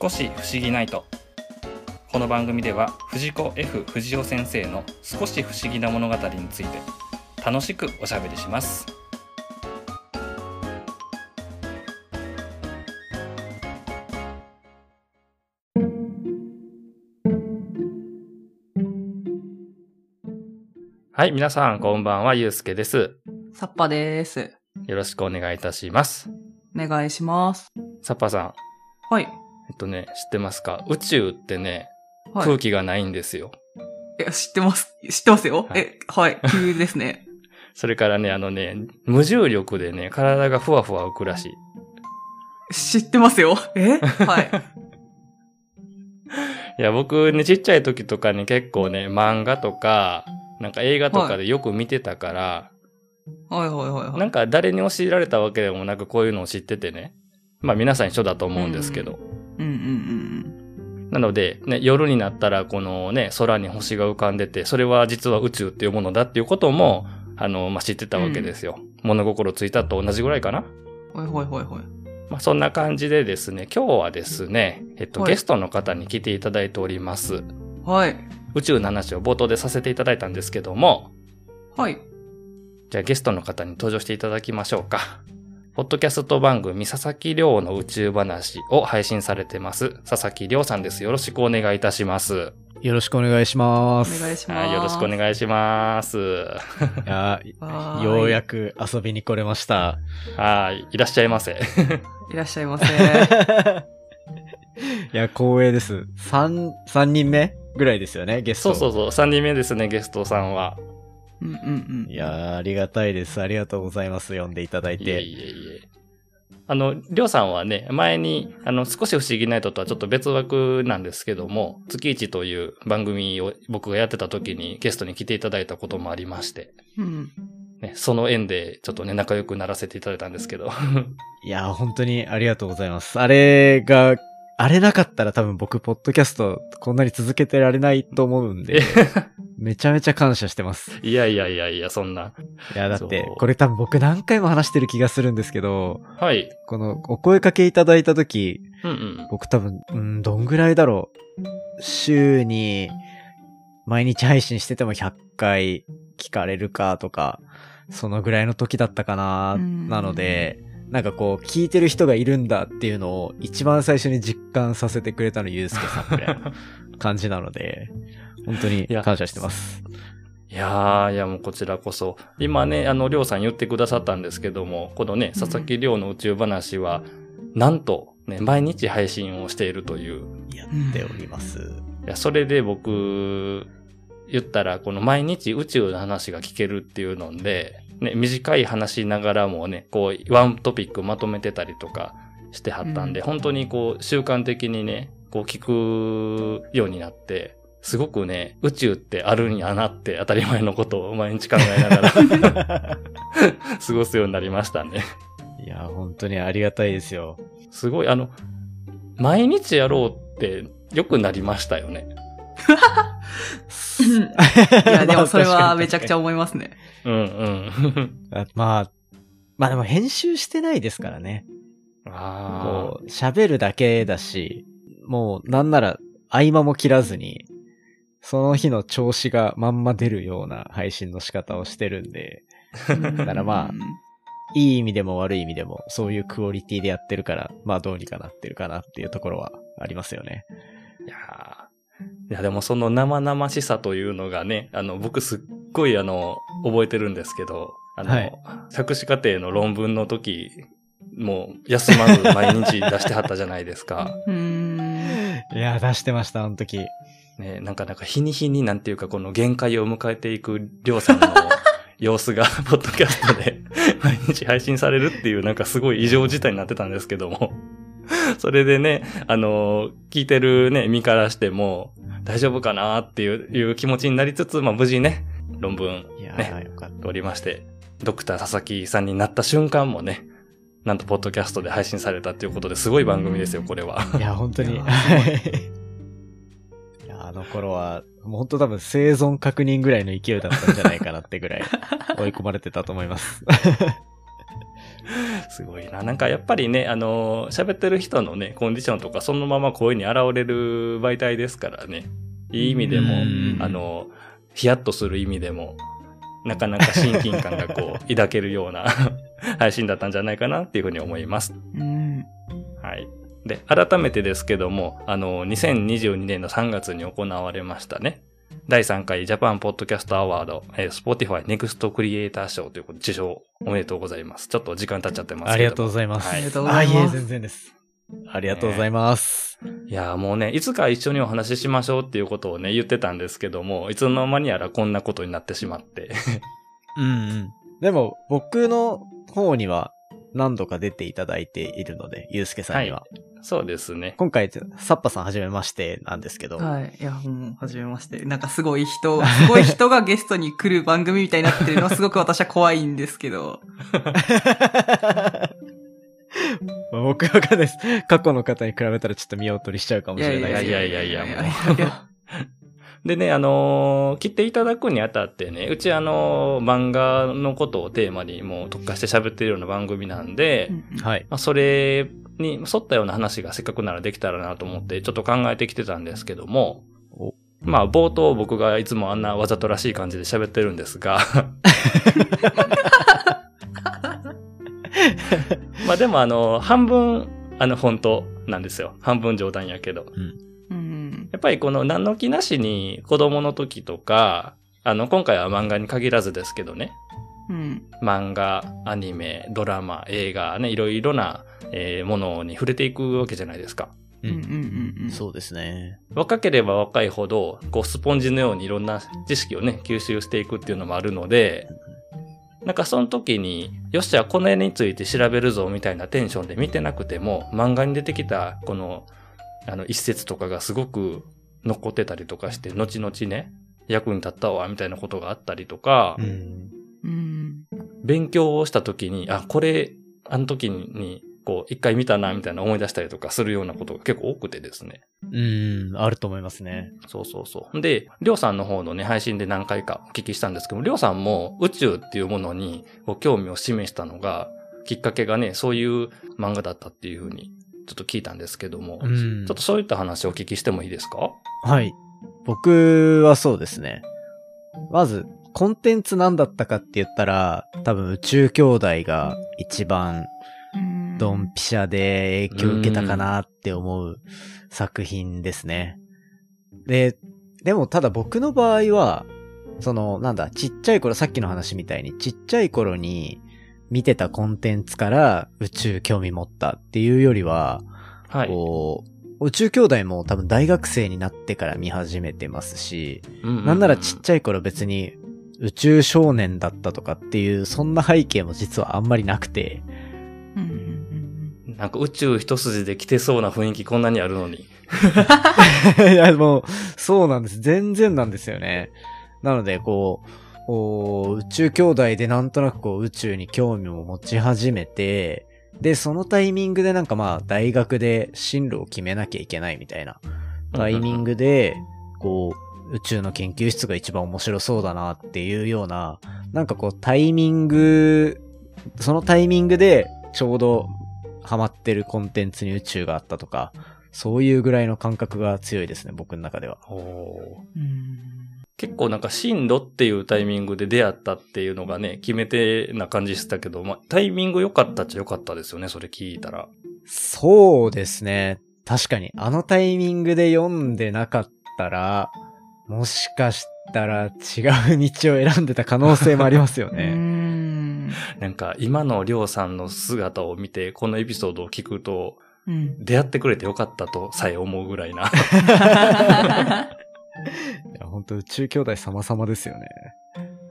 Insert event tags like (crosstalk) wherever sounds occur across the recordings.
少し不思議ないとこの番組では藤子 F 不二雄先生の少し不思議な物語について楽しくおしゃべりしますはい皆さんこんばんはゆうすけですサッパです。よろしくお願いいたしますお願いします。サッパーさんはい。えっとね知ってますか？宇宙ってねはい。空気がないんですよ、え、知ってます？知ってますよ？はいえ、はい。急ですね。(laughs) それからね、あのね、無重力でね、体がふわふわ浮くらしい。知ってますよ？え？はい。(laughs) いや、僕ね、ちっちゃい時とかに結構ね、漫画とか、なんか映画とかでよく見てたから、はいはいはいはい。なんか誰に教えられたわけでもなくこういうのを知っててね。まあ皆さん一緒だと思うんですけど。うんうんうんなので、ね、夜になったらこのね、空に星が浮かんでて、それは実は宇宙っていうものだっていうことも、あの、まあ知ってたわけですよ。物心ついたと同じぐらいかな。うん。はいはいはいはい。まあ、そんな感じでですね、今日はですね、えっと、はいゲストの方に来ていただいております。はい。宇宙の話を冒頭でさせていただいたんですけども、はい。じゃあゲストの方に登場していただきましょうか。ポッドキャスト番組、佐々木亮の宇宙話を配信されてます。佐々木亮さんです。よろしくお願いいたします。よろしくお願いしまおす。願いします。はい、よろしくお願いします。いや (laughs) ようやく遊びに来れました。はい、いらっしゃいませ。いらっしゃいませ。(laughs) いや、光栄です。三、三人目ぐらいですよね、ゲスト。そうそうそう、3人目ですね、ゲストさんは。うんうんうん。いやーありがたいです。ありがとうございます。呼んでいただいて。いえいえいえ。あの、りょうさんはね、前に、あの、少し不思議ナイトとはちょっと別枠なんですけども、月一という番組を僕がやってた時にゲストに来ていただいたこともありまして、うん。ね、その縁でちょっとね、仲良くならせていただいたんですけど。いやー本当にありがとうございます。あれが、あれなかったら多分僕、ポッドキャストこんなに続けてられないと思うんで、めちゃめちゃ感謝してます。いやいやいやいや、そんな。いや、だってそう、これ多分僕何回も話してる気がするんですけど、はい。このお声かけいただいた時、うんうん。僕多分、うん、どんぐらいだろう。週に、毎日配信してても100回聞かれるかとか、そのぐらいの時だったかな、うんなので、なんかこう、聞いてる人がいるんだっていうのを一番最初に実感させてくれたのゆうすけさんぐらいの (laughs) 感じなので、本当に感謝してます。いやー、いやもうこちらこそ。今ね、あの、りょうさん言ってくださったんですけども、このね、佐々木りょうの宇宙話は、なんと、ね、毎日配信をしているという。やっております。いや、それで僕、言ったら、この毎日宇宙の話が聞けるっていうので、ね、短い話しながらもね、こう、ワントピックまとめてたりとかしてはったんで、うん本当にこう、習慣的にね、こう聞くようになって、すごくね、宇宙ってあるんやなって当たり前のことを毎日考えながら (laughs) 過ごすようになりましたね。いや、本当にありがたいですよ。すごい、あの、毎日やろうって良くなりましたよね。いや、(laughs) でもそれはめちゃくちゃ思いますね。うんうん。あ (laughs) まあ、まあでも編集してないですからね。あこう、喋るだけだし、もうなんなら合間も切らずに、その日の調子がまんま出るような配信の仕方をしてるんで、だからまあいい意味でも悪い意味でも、そういうクオリティでやってるから、まあどうにかなってるかなっていうところはありますよね。いやーいや、でもその生々しさというのがね、あの、僕すっごいあの、覚えてるんですけど、あの、はい博士課程の論文の時、もう休まず毎日出してはったじゃないですか。(laughs) うーん。いや、出してました、あの時。ね、なんかなんか日に日になんていうかこの限界を迎えていくりょうさんの (laughs) 様子が、(laughs) ポッドキャストで毎日配信されるっていうなんかすごい異常事態になってたんですけども。(laughs) それでね、あの、聞いてるね、身からしても、大丈夫かなっていういう気持ちになりつつ、まあ無事ね、論文ね、ー、よかった。通りまして、ドクター佐々木さんになった瞬間もね、なんとポッドキャストで配信されたっていうことですごい番組ですよ、これは。いや、本当に。いや、あの頃は、もう本当多分生存確認ぐらいの勢いだったんじゃないかなってぐらい追い込まれてたと思います。すごいな。なんかやっぱりね、あの、喋ってる人のね、コンディションとかそのまま声に現れる媒体ですからね。いい意味でもうん、あの、ヒヤッとする意味でも、なかなか親近感がこう、(laughs) 抱けるような (laughs) 配信だったんじゃないかなっていうふうに思います。うん。はい。で、改めてですけども、あの、2022年の3月に行われましたね。第3回ジャパンポッドキャストアワード、えー、Spotify Next クリエイター賞ということで受賞おめでとうございます。ちょっと時間経っちゃってますけどもありがとうございます。はいありがとうございますあ、いえ、全然です。ありがとうございます。いやーもうね、いつか一緒にお話ししましょうっていうことをね、言ってたんですけども、いつの間にやらこんなことになってしまって。うんうん。でも、僕の方には何度か出ていただいているので、ゆうすけさんには。そうですね。今回、サッパさんはじめましてなんですけど。はい。いや、もう、はじめまして。なんかすごい人、すごい人がゲストに来る番組みたいになってるのはすごく私は怖いんですけど。(laughs) まあ僕はわかんないです。過去の方に比べたらちょっと見劣りしちゃうかもしれないですけど。いやいやいやいやもう (laughs) でね、あのー来ていただくにあたってね、うちあのー漫画のことをテーマにもう特化して喋ってるような番組なんで、うんはい。まあ、それに沿ったような話がせっかくならできたらなと思ってちょっと考えてきてたんですけどもお、まあ冒頭僕がいつもあんなわざとらしい感じで喋ってるんですが、(laughs) まあでもあの、半分あの本当なんですよ。半分冗談やけど。うん。やっぱりこの何の気なしに子供の時とか、あの今回は漫画に限らずですけどね、うん。漫画、アニメ、ドラマ、映画ね、いろいろな、えーものに触れていくわけじゃないですか。ううん。うん。うん。うん。そうですね。若ければ若いほど、こうスポンジのようにいろんな知識をね、吸収していくっていうのもあるので、なんかその時に、よっしゃ、この絵について調べるぞみたいなテンションで見てなくても、漫画に出てきたこの、あの一節とかがすごく残ってたりとかして、後々ね、役に立ったわ、みたいなことがあったりとか、うん。うん。勉強をした時に、あ、これ、あの時に、こう、一回見たな、みたいな思い出したりとかするようなことが結構多くてですね。うん、あると思いますね。そうそうそう。で、りょうさんの方のね、配信で何回かお聞きしたんですけど、りょうさんも宇宙っていうものに興味を示したのが、きっかけがね、そういう漫画だったっていうふうに、ちょっと聞いたんですけども、うんちょっとそういった話をお聞きしてもいいですか？はい。僕はそうですね。まず、コンテンツ何だったかって言ったら、多分宇宙兄弟が一番うん。ドンピシャで影響を受けたかなって思う作品ですね。で、でもただ僕の場合は、その、なんだ、ちっちゃい頃、さっきの話みたいに、ちっちゃい頃に見てたコンテンツから宇宙興味持ったっていうよりは、はい。こう、宇宙兄弟も多分大学生になってから見始めてますし、ううなんならちっちゃい頃別に宇宙少年だったとかっていう、そんな背景も実はあんまりなくて。なんか宇宙一筋で来てそうな雰囲気こんなにあるのに。(laughs) いや、もう、そうなんです。全然なんですよね。なので、こう、こう宇宙兄弟でなんとなくこう宇宙に興味を持ち始めて、で、そのタイミングでなんかまあ大学で進路を決めなきゃいけないみたいなタイミングで、こう、宇宙の研究室が一番面白そうだなっていうような、なんかこうタイミング、そのタイミングでちょうどハマってるコンテンツに宇宙があったとか、そういうぐらいの感覚が強いですね、僕の中では。おーうん。結構なんか進路っていうタイミングで出会ったっていうのがね、決め手な感じしたけど、まあ、タイミング良かったっちゃ良かったですよね、それ聞いたら。そうですね。確かに、あのタイミングで読んでなかったら、もしかしたら違う道を選んでた可能性もありますようね。(laughs) ん。なんか今のりょうさんの姿を見て、このエピソードを聞くと、うん。出会ってくれてよかったとさえ思うぐらいな。(laughs) いや、本当宇宙兄弟様々ですよね。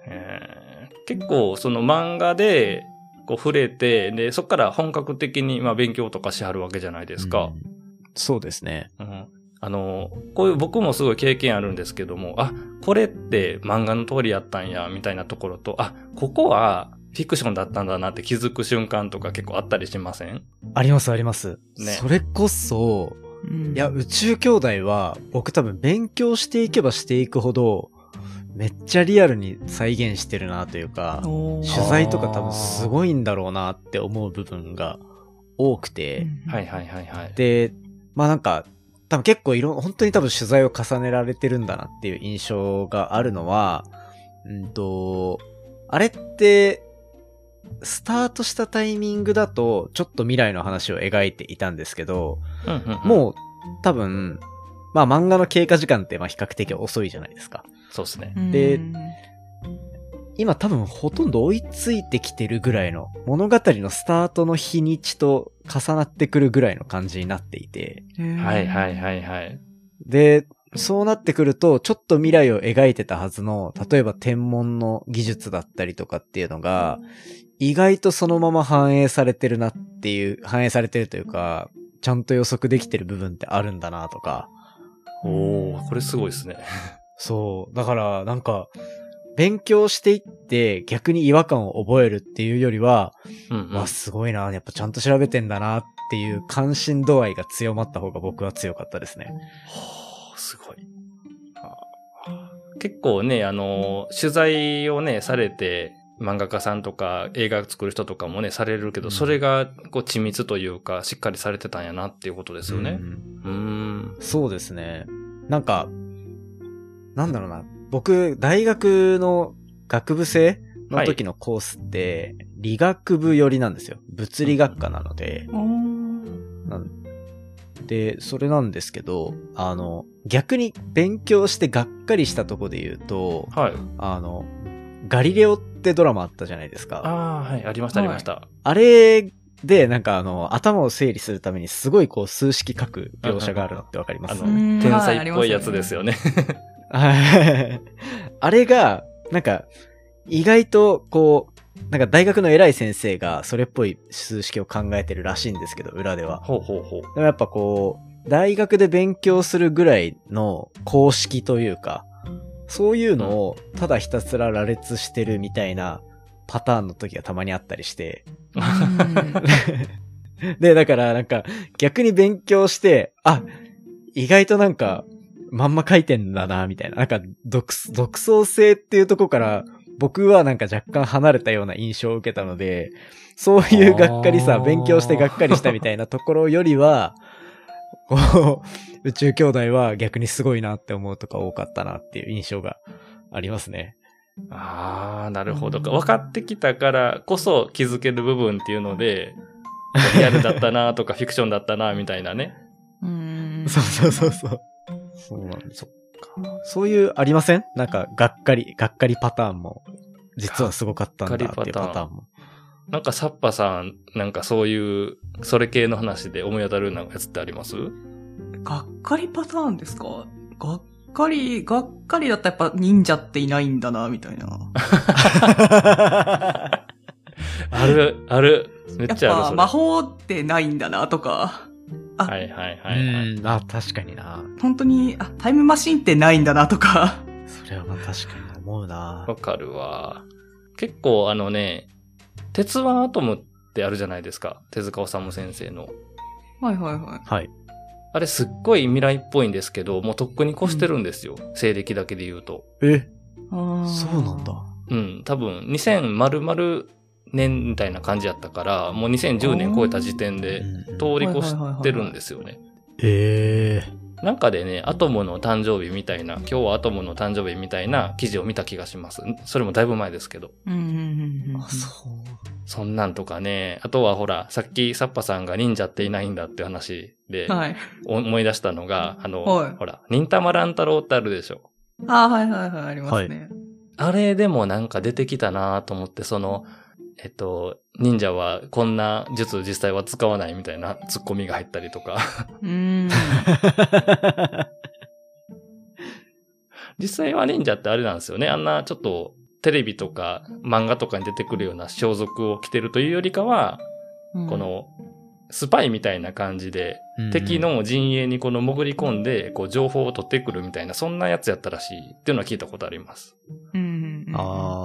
えー結構その漫画でこう触れて、で、そこから本格的にまあ勉強とかしはるわけじゃないですか。うんそうですね。うんあの、こういう僕もすごい経験あるんですけども、あ、これって漫画の通りやったんや、みたいなところと、あ、ここはフィクションだったんだなって気づく瞬間とか結構あったりしません？ありますあります。ね。それこそ、うん。いや、宇宙兄弟は、僕多分勉強していけばしていくほど、めっちゃリアルに再現してるなというか、取材とか多分すごいんだろうなって思う部分が多くて、はいはいはいはい。で、まあなんか、多分結構いろ、本当に多分取材を重ねられてるんだなっていう印象があるのは、うんと、あれって、スタートしたタイミングだと、ちょっと未来の話を描いていたんですけど、うんうんうんもう多分、まあ漫画の経過時間ってまあ比較的遅いじゃないですか。そうですね。でうん今多分ほとんど追いついてきてるぐらいの物語のスタートの日にちと重なってくるぐらいの感じになっていて、はいはいはいはい。で、そうなってくると、ちょっと未来を描いてたはずの、例えば天文の技術だったりとかっていうのが、意外とそのまま反映されてるなっていう、反映されてるというか、ちゃんと予測できてる部分ってあるんだなとか、おー、これすごいですね。そう。だから、なんか、勉強していって逆に違和感を覚えるっていうよりは、うんうん。わ、すごいな、やっぱちゃんと調べてんだなっていう関心度合いが強まった方が僕は強かったですね。はあすごい。はあ結構ね、あの、取材をね、されて、漫画家さんとか映画作る人とかもね、されるけど、うんそれが、こう、緻密というか、しっかりされてたんやなっていうことですよね。うんうーん。そうですね。なんか、なんだろうな。僕、大学の学部生の時のコースって、理学部寄りなんですよ。物理学科なので。で、それなんですけど、あの、逆に勉強してがっかりしたとこで言うと、はい。あの、ガリレオってドラマあったじゃないですか。ああ、はい、ありました、ありました。あれで、なんかあの、頭を整理するためにすごいこう数式書く描写があるのってわかります？あの、うん天才っぽいやつですよね。は (laughs) いあれが、なんか、意外と、こう、なんか大学の偉い先生がそれっぽい数式を考えてるらしいんですけど、裏では。ほうほうほう。でもやっぱこう、大学で勉強するぐらいの公式というか、そういうのをただひたすら羅列してるみたいなパターンの時がたまにあったりして。(laughs) で、だからなんか逆に勉強して、あ、意外となんかまんま書いてんだな、みたいな。なんか独独創性っていうとこから僕はなんか若干離れたような印象を受けたので、そういうがっかりさ、勉強してがっかりしたみたいなところよりは、こう、宇宙兄弟は逆にすごいなって思うとか多かったなっていう印象がありますね。ああ、なるほど。分かってきたからこそ気づける部分っていうので、(laughs) リアルだったなとかフィクションだったなみたいなね。うんそうそうそうそう。そうなんです。そういうありません？なんか、がっかり、がっかりパターンも、実はすごかったんだっていうパターンも。なんかサッパさん、なんかそういう、それ系の話で思い当たるようなやつってあります？がっかりパターンですか？がっかり、がっかりだったらやっぱ忍者っていないんだな、みたいな。(laughs) ある、ある。めやっっちゃある、それ。ぱ魔法ってないんだな、とか。あ、はいはいはい、はい。うん、あ、確かにな。本当に、あ、タイムマシンってないんだな、とか。(laughs) それはまあ確かに思うなわかるわ。結構あのね、鉄腕アトムってあるじゃないですか。手塚治虫先生の。はいはいはい。はい。あれすっごい未来っぽいんですけど、もうとっくに越してるんですよ。西暦だけで言うと。え、そうなんだ。。うん、多分2000丸々年みたいな感じやったから、もう2010年超えた時点で通り越してるんですよね。ええなんかでね、アトムの誕生日みたいな、今日はアトムの誕生日みたいな記事を見た気がします。それもだいぶ前ですけど。うんうんうんうん。あ、そう。そんなんとかね、あとはほら、さっきサッパさんが忍者っていないんだって話で、はい。思い出したのが、あの、はいほら、忍たま乱太郎ってあるでしょ。あーはいはいはい、ありますね。あれでもなんか出てきたなと思って、その、えっと、忍者はこんな術実際は使わないみたいなツッコミが入ったりとか。うーん。(laughs) 実際は忍者ってあれなんですよね。あんなちょっとテレビとか漫画とかに出てくるような装束を着てるというよりかは、このスパイみたいな感じで、敵の陣営にこの潜り込んで、こう情報を取ってくるみたいな、そんなやつやったらしいっていうのは聞いたことあります。うんうんうん。ああ。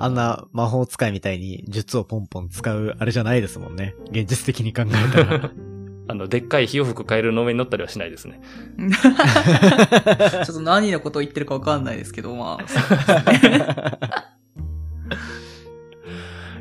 ああんな魔法使いみたいに術をポンポン使うあれじゃないですもんね。現実的に考えたら。(laughs) あの、でっかい火を吹くカエルの上に乗ったりはしないですね。ちょっと何のことを言ってるかわかんないですけど、まあ。(laughs)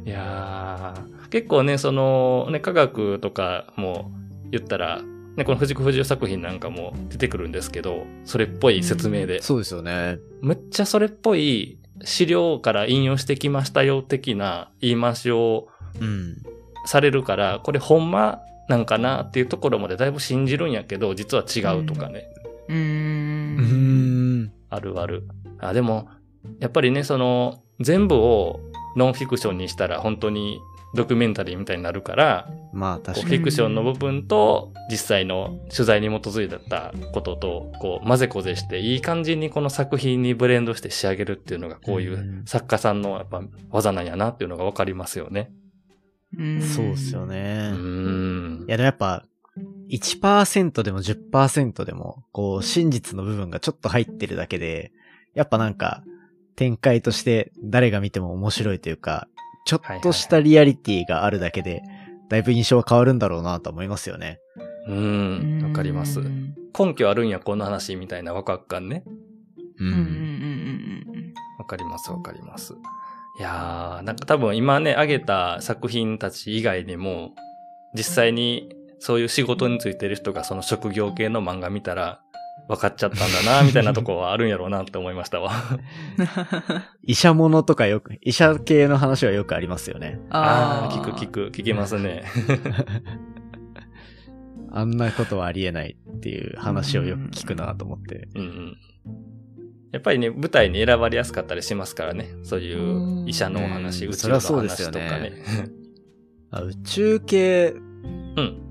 いやー、結構ね、その、ね、科学とかも言ったら、ね、この藤子不二雄作品なんかも出てくるんですけど、それっぽい説明で、そうですよね。むっちゃそれっぽい資料から引用してきましたよ的な言い回しをうん。されるから、これほんまなんかなっていうところまでだいぶ信じるんやけど、実は違うとかね。うー。うんん。あるある。あ、でも、やっぱりね、その、全部をノンフィクションにしたら本当にドキュメンタリーみたいになるから、まあ確かに。フィクションの部分と実際の取材に基づいたことと、こう混ぜこぜしていい感じにこの作品にブレンドして仕上げるっていうのがこういううん作家さんのやっぱ技なんやなっていうのがわかりますよね。うんそうですよ。うね。ーんい。や、でもやっぱ、1%でも10%でも、こう、真実の部分がちょっと入ってるだけで、やっぱなんか、展開として誰が見ても面白いというか、ちょっとしたリアリティがあるだけで、だいぶ印象は変わるんだろうなと思いますよね。うーん。わかりますう。ん根拠あるんや、この話みたいなワクワク感ね。ううんうんうんうんわかります、わかります。いやー、なんか多分今ね、挙げた作品たち以外にも、実際にそういう仕事についてる人がその職業系の漫画見たら、分かっちゃったんだな、みたいなとこはあるんやろうなって思いましたわ。(laughs) 医者ものとかよく、医者系の話はよくありますよね。ああ、聞く聞く、聞けますね。(laughs) あんなことはありえないっていう話をよく聞くなと思って。うんうん。やっぱりね、舞台に選ばれやすかったりしますからね。そういう医者のお話、うん宇宙のそりゃそうですよね話とかね。あ宇宙系、うん。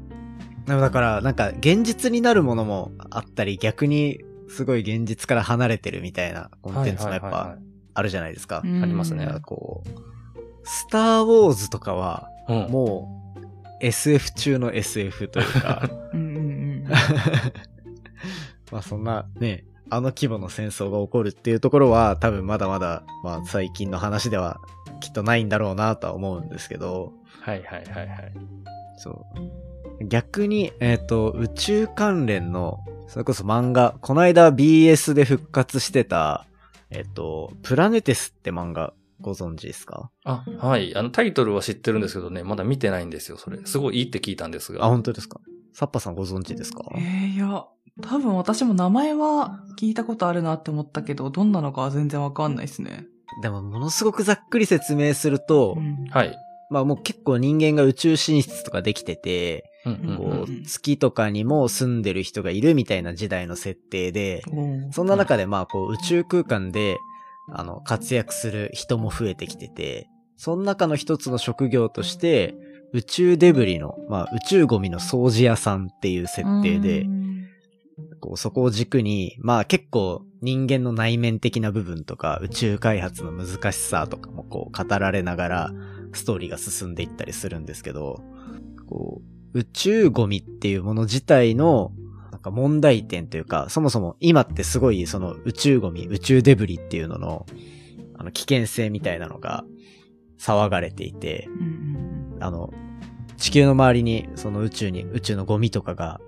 でもだから、なんか現実になるものもあったり、逆にすごい現実から離れてるみたいなコンテンツもやっぱあるじゃないですか。ありますねこう、スターウォーズとかは、うん。もう SF 中の SF というか、(laughs) まあそんなね、あの規模の戦争が起こるっていうところは多分まだまだ、まあ最近の話ではきっとないんだろうなとは思うんですけど、はいはいはいはい。そう。逆に、えっ、と、宇宙関連の、それこそ漫画、この間 BS で復活してた、えっ、と、プラネテスって漫画ご存知ですか？あ、はい。あの、タイトルは知ってるんですけどね、まだ見てないんですよ、それ。すごいいいって聞いたんですが。あ、本当ですか？サッパさんご存知ですか？えー、いや、多分私も名前は聞いたことあるなって思ったけど、どんなのかは全然わかんないですね。でも、ものすごくざっくり説明すると、うんはい。まあもう結構人間が宇宙進出とかできてて、こう月とかにも住んでる人がいるみたいな時代の設定で、そんな中でまあこう宇宙空間で、あの、活躍する人も増えてきてて、その中の一つの職業として、宇宙デブリの、まあ宇宙ゴミの掃除屋さんっていう設定でう、ん。こうそこを軸に、まあ結構人間の内面的な部分とか宇宙開発の難しさとかもこう語られながらストーリーが進んでいったりするんですけど、こう宇宙ゴミっていうもの自体のなんか問題点というか、そもそも今ってすごいその宇宙ゴミ、宇宙デブリっていうののあの危険性みたいなのが騒がれていて、あの、地球の周りに、その宇宙に、宇宙のゴミとかが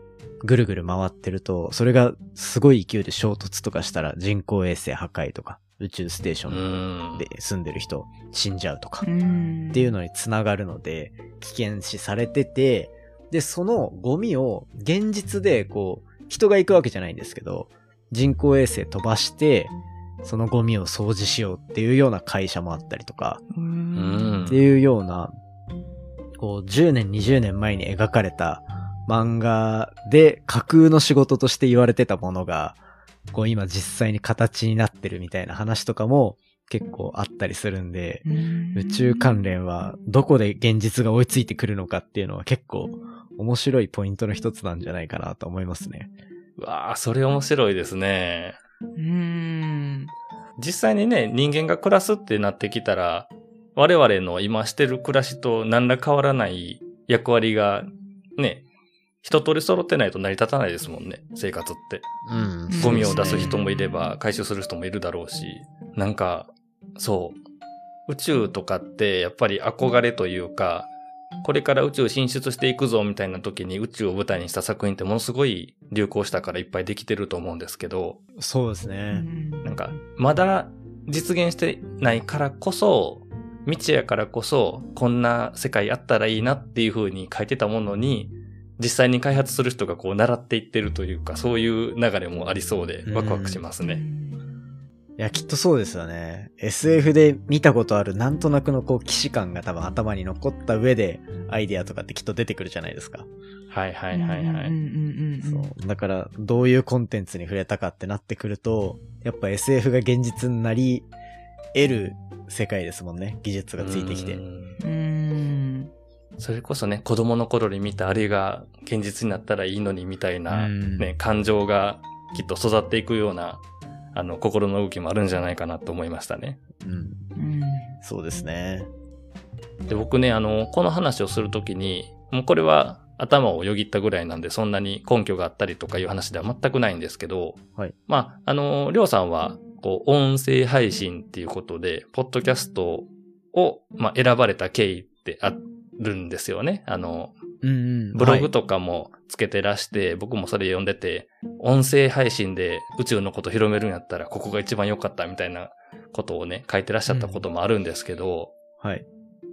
ぐるぐる回ってると、それがすごい勢いで衝突とかしたら人工衛星破壊とか、宇宙ステーショうンん。で住んでる人死んじゃうとか、うんっていうのにつながるので、危険視されてて、で、そのゴミを現実でこう、人が行くわけじゃないんですけど、人工衛星飛ばして、そのゴミを掃除しようっていうような会社もあったりとか、っていうような、こう、10年、20年前に描かれた漫画で架空の仕事として言われてたものが、こう今実際に形になってるみたいな話とかも結構あったりするんで、宇宙関連はどこで現実が追いついてくるのかっていうのは結構面白いポイントの一つなんじゃないかなと思いますね。うわあ、それ面白いですね。うん。実際にね、人間が暮らすってなってきたら、我々の今してる暮らしと何ら変わらない役割が、ね、一通り揃ってないと成り立たないですもんね、生活って。うんうんゴミを出す人もいれば、回収する人もいるだろうし、なんか、そう。宇宙とかってやっぱり憧れというか、これから宇宙進出していくぞみたいな時に宇宙を舞台にした作品ってものすごい流行したからいっぱいできてると思うんですけど、そうですうね。んなんか、まだ実現してないからこそ、未知やからこそ、こんな世界あったらいいなっていう風に書いてたものに、実際に開発する人がこう習っていってるというか、そういう流れもありそうで、ワクワクしますね。いや、きっとそうですよね。SF で見たことあるなんとなくのこう、既視感が多分頭に残った上で、アイデアとかってきっと出てくるじゃないですか。はいはいはいはい。うんうんうんうんそう。だから、どういうコンテンツに触れたかってなってくると、やっぱ SF が現実になり得る世界ですもんね。技術がついてきてう。んうんそれこそね、子供の頃に見たあれが現実になったらいいのにみたいな、うんね、感情がきっと育っていくような、あの、心の動きもあるんじゃないかなと思いましたね。うん。うんそうですね。で、僕ね、あの、この話をするときに、もうこれは頭をよぎったぐらいなんで、そんなに根拠があったりとかいう話では全くないんですけど、はい。まあ、あの、りょうさんは、こう、音声配信っていうことで、ポッドキャストを、まあ、選ばれた経緯ってあるんですよね。あの。ブログはいとかもつけてらして、僕もそれ読んでて、音声配信で宇宙のこと広めるんやったら、ここが一番良かったみたいなことをね、書いてらっしゃったこともあるんですけど、はい。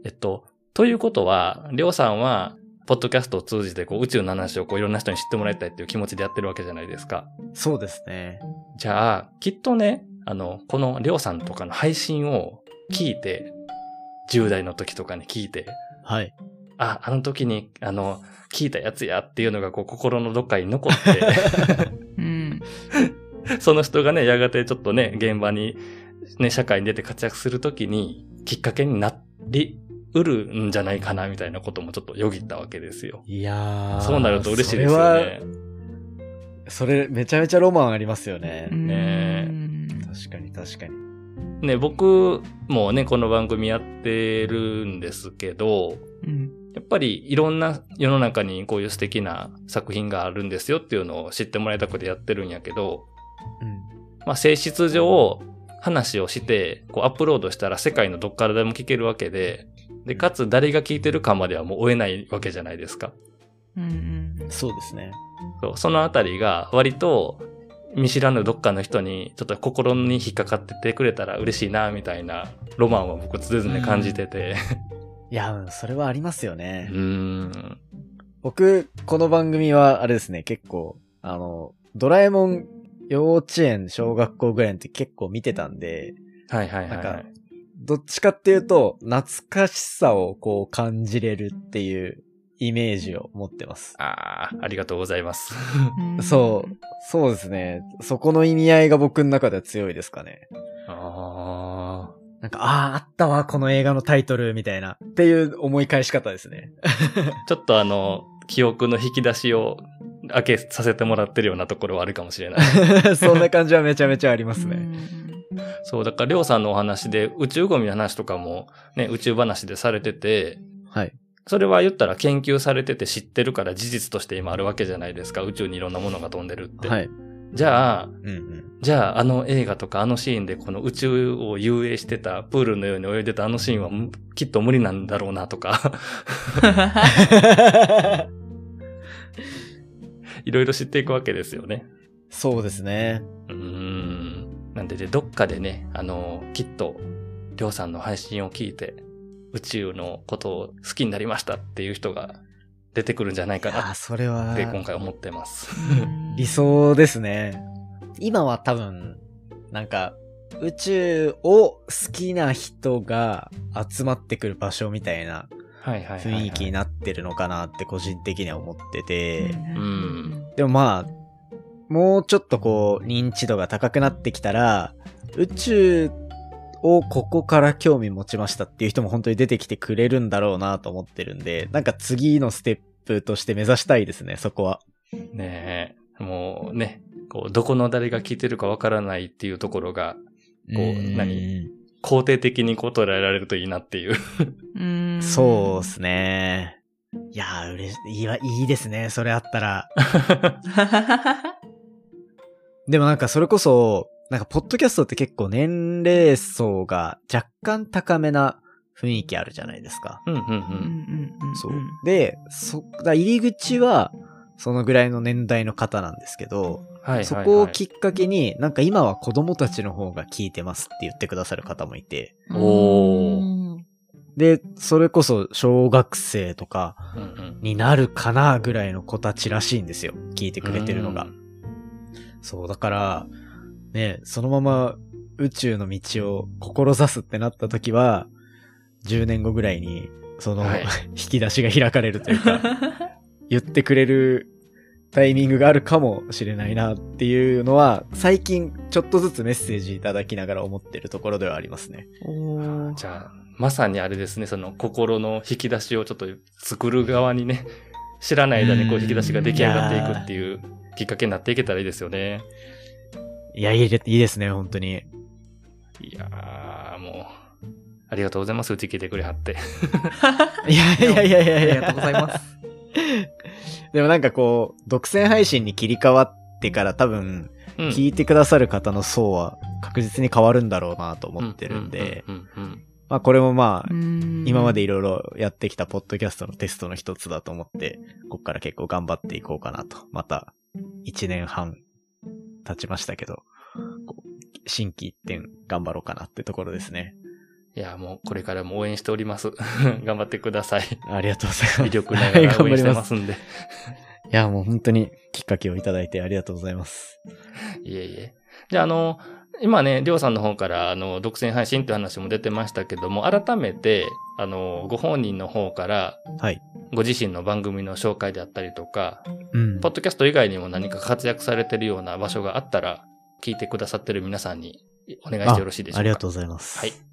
えっと、ということは、りょうさんは、ポッドキャストを通じてこう宇宙の話をこういろんな人に知ってもらいたいっていう気持ちでやってるわけじゃないですか。そうですね。じゃあ、きっとね、あの、このりょうさんとかの配信を聞いて、10代の時とかに聞いて、はい。あ、あの時に、あの、聞いたやつやっていうのがこう心のどっかに残って、(laughs) うん (laughs) その人がね、やがてちょっとね、現場に、ね、社会に出て活躍するときに、きっかけになりうるんじゃないかな、みたいなこともちょっとよぎったわけですよ。いやー。そうなると嬉しいですよね。それは、それめちゃめちゃロマンありますよね。ね確かに確かに。ね、僕もね、この番組やってるんですけど、うんやっぱりいろんな世の中にこういう素敵な作品があるんですよっていうのを知ってもらいたくてやってるんやけど、うん。まあ、性質上、話をして、こうアップロードしたら世界のどっからでも聞けるわけで、で、かつ誰が聞いてるかまではもう追えないわけじゃないですか。うんうんそうですね。そうそのあたりが割と見知らぬどっかの人にちょっと心に引っかかっててくれたら嬉しいな、みたいなロマンは僕常々感じてて。いや、うんそれはありますよねう。ーん。僕、この番組は、あれですね、結構、あの、ドラえもん幼稚園、小学校ぐらいの時結構見てたんで、はいはいはい、なんかはい。どっちかっていうと、懐かしさをこう感じれるっていうイメージを持ってます。ああ、ありがとうございます。うんそう、そうですね。そこの意味合いが僕の中では強いですかね。ああ。なんか、ああ、あったわ、この映画のタイトル、みたいな。っていう思い返し方ですね。(laughs) ちょっとあの、記憶の引き出しを開けさせてもらってるようなところはあるかもしれない。(laughs) そんな感じはめちゃめちゃありますね。そう、だから、りょうさんのお話で宇宙ゴミの話とかもね、宇宙話でされてて、はい。それは言ったら研究されてて知ってるから事実として今あるわけじゃないですか。宇宙にいろんなものが飛んでるって。はい。じゃあ、うんうん。じゃああの映画とかあのシーンでこの宇宙を遊泳してたプールのように泳いでたあのシーンはむきっと無理なんだろうなとか、(laughs) いろいろ知っていくわけですよね。そうですね。うーん。なんでね、どっかでね、あの、きっと、りょうさんの配信を聞いて、宇宙のことを好きになりましたっていう人が出てくるんじゃないかあなそれはって今回思ってます。理想ですね。今は多分、なんか、宇宙を好きな人が集まってくる場所みたいな。雰囲気になってるのかなって個人的には思ってて、んでもまあ、もうちょっとこう、認知度が高くなってきたら、宇宙をここから興味持ちましたっていう人も本当に出てきてくれるんだろうなと思ってるんで、なんか次のステップとして目指したいですね、そこは。ねえ、もうね、こう、どこの誰が聞いてるかわからないっていうところが、こう何？肯定的にこう捉えられるといいなっていう。うんそうですね。いやー、うれしいいわ、いいですね、それあったら。(laughs) でもなんかそれこそ、なんかポッドキャストって結構年齢層が若干高めな雰囲気あるじゃないですか。うんうんう。うんうんんうん。そう。で、そ、だ入り口は、そのぐらいの年代の方なんですけど、はいはいはい。そこをきっかけに、なんか今は子供たちの方が聞いてますって言ってくださる方もいて、おーうんで、それこそ小学生とかになるかなぐらいの子たちらしいんですよ。聞いてくれてるのが。そう、だから、ね、そのまま宇宙の道を志すってなった時は、10年後ぐらいに、その、はい (laughs) 引き出しが開かれるというか、(laughs) 言ってくれるタイミングがあるかもしれないなっていうのは、最近ちょっとずつメッセージいただきながら思ってるところではありますね。じゃあ、まさにあれですね、その心の引き出しをちょっと作る側にね、知らない間にこう引き出しが出来上がっていくっていうきっかけになっていけたらいいですよね。いや、いいいいですね、本当に。いやありがとうございます。うち聞いてくれはって。い (laughs) やいやいやいやいや。ありがとうございます。でもなんかこう、独占配信に切り替わってから多分、うん聞いてくださる方の層は確実に変わるんだろうなと思ってるんで、まあこれもまあ、今今までいろいろやってきたポッドキャストのテストの一つだと思って、こっから結構頑張っていこうかなと。また、一年半経ちましたけど、こう新規一点頑張ろうかなってところですね。いや、もうこれからも応援しております。(laughs) 頑張ってください。ありがとうございます。魅力ながら応援してますんで。いや、もう本当にきっかけをいただいてありがとうございます。いえいえ。じゃあ、あの、今ね、りょうさんの方から、あの、独占配信って話も出てましたけども、改めて、あの、ご本人の方から、はい。ご自身の番組の紹介であったりとか、うんポッドキャスト以外にも何か活躍されてるような場所があったら、聞いてくださってる皆さんにお願いしてよろしいでしょうか？ありがとうございます。はい。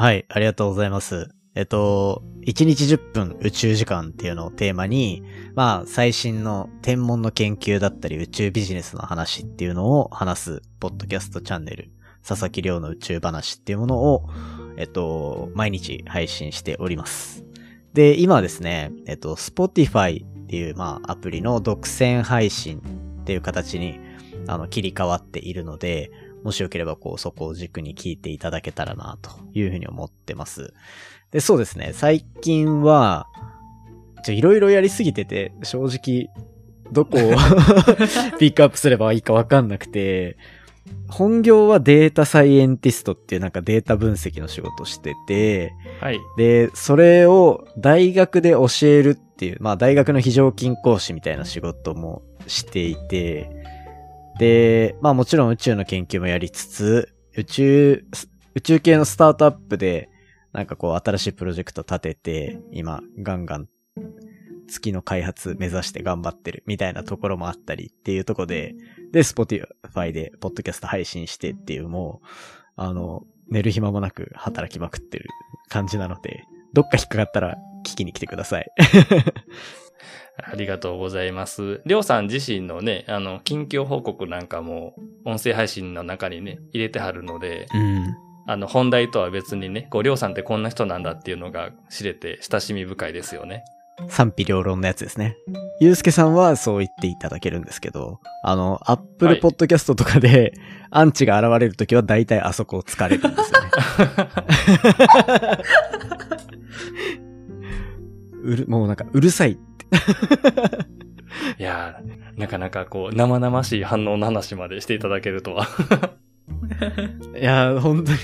はい、ありがとうございます。えっと、1日10分宇宙時間っていうのをテーマに、まあ、最新の天文の研究だったり宇宙ビジネスの話っていうのを話す、ポッドキャストチャンネル、佐々木亮の宇宙話っていうものを、えっと、毎日配信しております。で、今はですね、えっと、Spotify っていう、まあ、アプリの独占配信っていう形に、あの、切り替わっているので、もしよければ、こう、そこを軸に聞いていただけたらな、というふうに思ってます。で、そうですね、最近は、ちょ、いろいろやりすぎてて、正直、どこを (laughs) (laughs) ピックアップすればいいかわかんなくて、本業はデータサイエンティストっていうなんかデータ分析の仕事をしてて、はい。で、それを大学で教えるっていう、まあ大学の非常勤講師みたいな仕事もしていて、で、まあもちろん宇宙の研究もやりつつ、宇宙、宇宙系のスタートアップで、なんかこう新しいプロジェクト立てて、今ガンガン月の開発目指して頑張ってるみたいなところもあったりっていうところで、で、Spotify でポッドキャスト配信してっていうもう、あの、寝る暇もなく働きまくってる感じなので、どっか引っかかったら聞きに来てください。ありがとうございます。りょうさん自身のね、あの、近況報告なんかも、音声配信の中にね、入れてはるので、うん。あの、本題とは別にね、こう、りょうさんってこんな人なんだっていうのが知れて親しみ深いですよね。賛否両論のやつですね。ゆうすけさんはそう言っていただけるんですけど、あの、アップルはいポッドキャストとかで、アンチが現れるときは大体あそこを疲れるんですよね。(laughs) (laughs) うる、もうなんか、うるさい。いやー、なかなかこう、生々しい反応の話までしていただけるとは。(laughs) いやー、本当に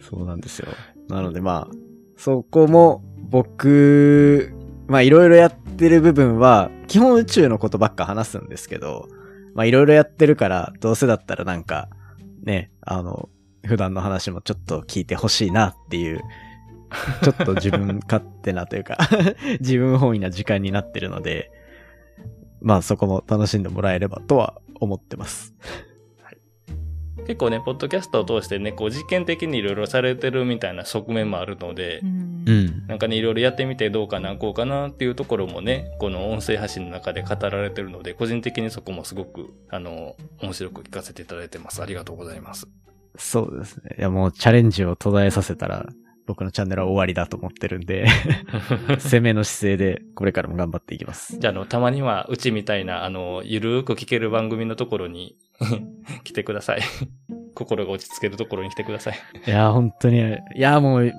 そうなんですよ。なのでまあ、そこも僕、まあいろいろやってる部分は、基本宇宙のことばっか話すんですけど、まあいろいろやってるから、どうせだったらなんか、ね、あの、普段の話もちょっと聞いてほしいなっていう、(laughs) ちょっと自分勝手なというか、(laughs) 自分本位な時間になってるので、まあそこも楽しんでもらえればとは思ってます。結構ね、ポッドキャストを通してね、こう、実験的にいろいろされてるみたいな側面もあるので、うんうん。なんかね、いろいろやってみてどうかな、こうかなっていうところもね、この音声発信の中で語られてるので、個人的にそこもすごく、あの、面白く聞かせていただいてます。ありがとうございます。そうですね。いやもうチャレンジを途絶えさせたら、僕のチャンネルは終わりだと思ってるんで、(laughs) 攻めの姿勢でこれからも頑張っていきます。じゃあ、あの、たまには、うちみたいな、あの、ゆるーく聞ける番組のところに (laughs) 来てください。(laughs) 心が落ち着けるところに来てください。いや、本当に、いや、もう、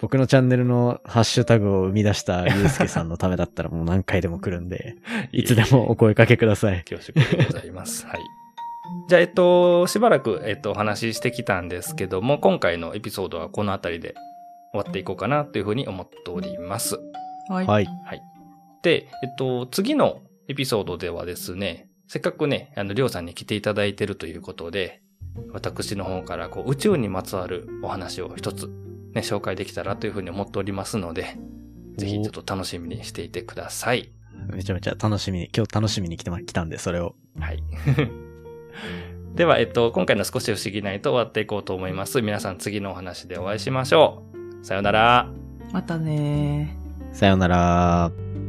僕のチャンネルのハッシュタグを生み出したゆうすけさんのためだったらもう何回でも来るんで、いつでもお声かけください。恐縮でございます。はい。じゃあ、えっと、しばらく、えっと、お話ししてきたんですけども、今回のエピソードはこの辺りで終わっていこうかなというふうに思っております。はい。はい。はい。で、えっと、次のエピソードではですね、せっかくね、あの、りょうさんに来ていただいてるということで、私の方からこう宇宙にまつわるお話を一つね、紹介できたらというふうに思っておりますので、ぜひちょっと楽しみにしていてください。めちゃめちゃ楽しみに、今日楽しみに来てま、来たんで、それを。はい。では、えっと、今回の少し不思議ないと終わっていこうと思います。皆さん次のお話でお会いしましょう。さようなら。またねー。さようなら。